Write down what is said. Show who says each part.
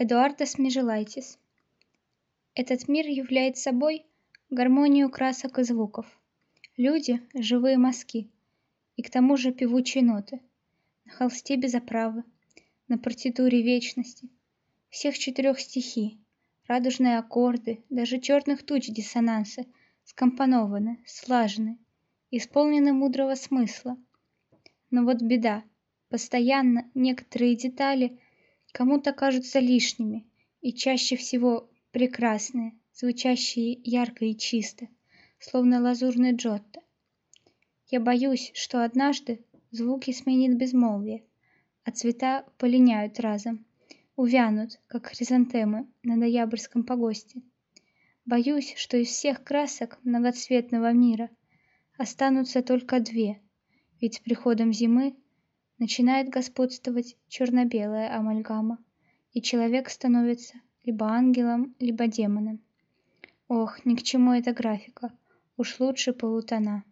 Speaker 1: Эдуардас Межелайтис. Этот мир является собой гармонию красок и звуков. Люди – живые мазки, и к тому же певучие ноты. На холсте без оправы, на партитуре вечности, всех четырех стихий, радужные аккорды, даже черных туч диссонансы скомпонованы, слажены, исполнены мудрого смысла. Но вот беда. Постоянно некоторые детали кому-то кажутся лишними и чаще всего прекрасные, звучащие ярко и чисто, словно лазурный джотто. Я боюсь, что однажды звуки сменит безмолвие, а цвета полиняют разом, увянут, как хризантемы на ноябрьском погосте. Боюсь, что из всех красок многоцветного мира останутся только две, ведь с приходом зимы начинает господствовать черно-белая амальгама, и человек становится либо ангелом, либо демоном. Ох, ни к чему эта графика, уж лучше полутона.